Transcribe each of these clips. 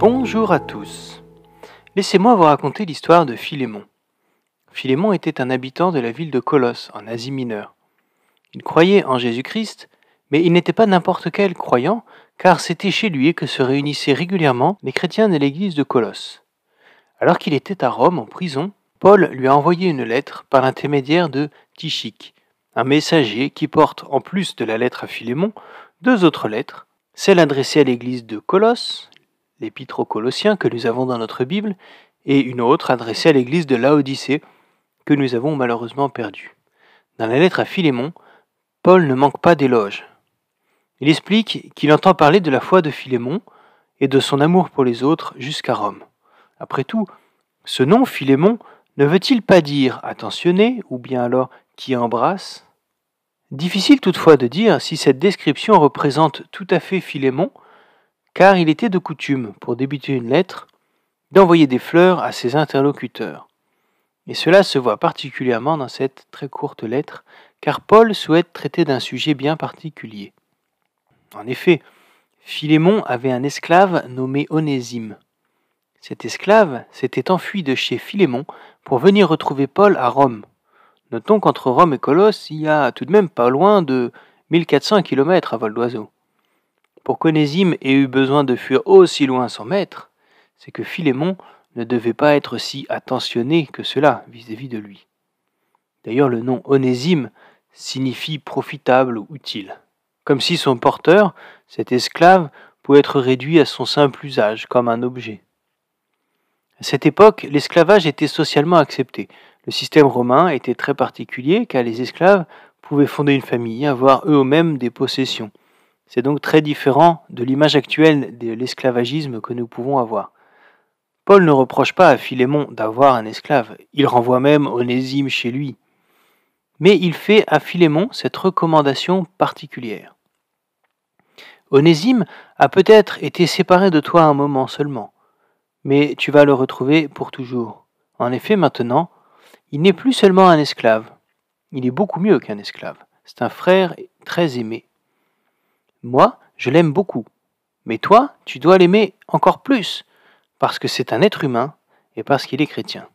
Bonjour à tous. Laissez-moi vous raconter l'histoire de Philémon. Philémon était un habitant de la ville de Colosse, en Asie mineure. Il croyait en Jésus-Christ, mais il n'était pas n'importe quel croyant, car c'était chez lui que se réunissaient régulièrement les chrétiens de l'église de Colosse. Alors qu'il était à Rome en prison, Paul lui a envoyé une lettre par l'intermédiaire de Tychique, un messager qui porte, en plus de la lettre à Philémon, deux autres lettres, celle adressée à l'église de Colosse, l'épître aux Colossiens que nous avons dans notre Bible, et une autre adressée à l'église de Laodicée, que nous avons malheureusement perdue. Dans la lettre à Philémon, Paul ne manque pas d'éloges. Il explique qu'il entend parler de la foi de Philémon et de son amour pour les autres jusqu'à Rome. Après tout, ce nom Philémon ne veut-il pas dire attentionné ou bien alors qui embrasse Difficile toutefois de dire si cette description représente tout à fait Philémon, car il était de coutume, pour débuter une lettre, d'envoyer des fleurs à ses interlocuteurs. Et cela se voit particulièrement dans cette très courte lettre, car Paul souhaite traiter d'un sujet bien particulier. En effet, Philémon avait un esclave nommé Onésime. Cet esclave s'était enfui de chez Philémon pour venir retrouver Paul à Rome. Notons qu'entre Rome et Colosse, il y a tout de même pas loin de 1400 km à vol d'oiseau. Pour qu'Onésime ait eu besoin de fuir aussi loin son maître, c'est que Philémon ne devait pas être si attentionné que cela vis-à-vis de lui. D'ailleurs, le nom Onésime signifie profitable ou utile, comme si son porteur, cet esclave, pouvait être réduit à son simple usage, comme un objet. À cette époque, l'esclavage était socialement accepté. Le système romain était très particulier car les esclaves pouvaient fonder une famille, avoir eux-mêmes des possessions. C'est donc très différent de l'image actuelle de l'esclavagisme que nous pouvons avoir. Paul ne reproche pas à Philémon d'avoir un esclave, il renvoie même Onésime chez lui. Mais il fait à Philémon cette recommandation particulière. Onésime a peut-être été séparé de toi un moment seulement, mais tu vas le retrouver pour toujours. En effet, maintenant, il n'est plus seulement un esclave, il est beaucoup mieux qu'un esclave. C'est un frère très aimé. Moi, je l'aime beaucoup. Mais toi, tu dois l'aimer encore plus, parce que c'est un être humain et parce qu'il est chrétien.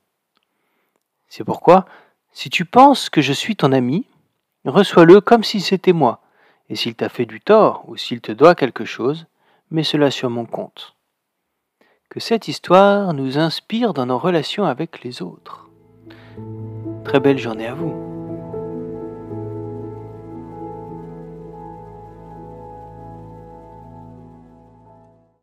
C'est pourquoi, si tu penses que je suis ton ami, reçois-le comme si c'était moi, et s'il t'a fait du tort ou s'il te doit quelque chose, mets cela sur mon compte. Que cette histoire nous inspire dans nos relations avec les autres. Très belle journée à vous.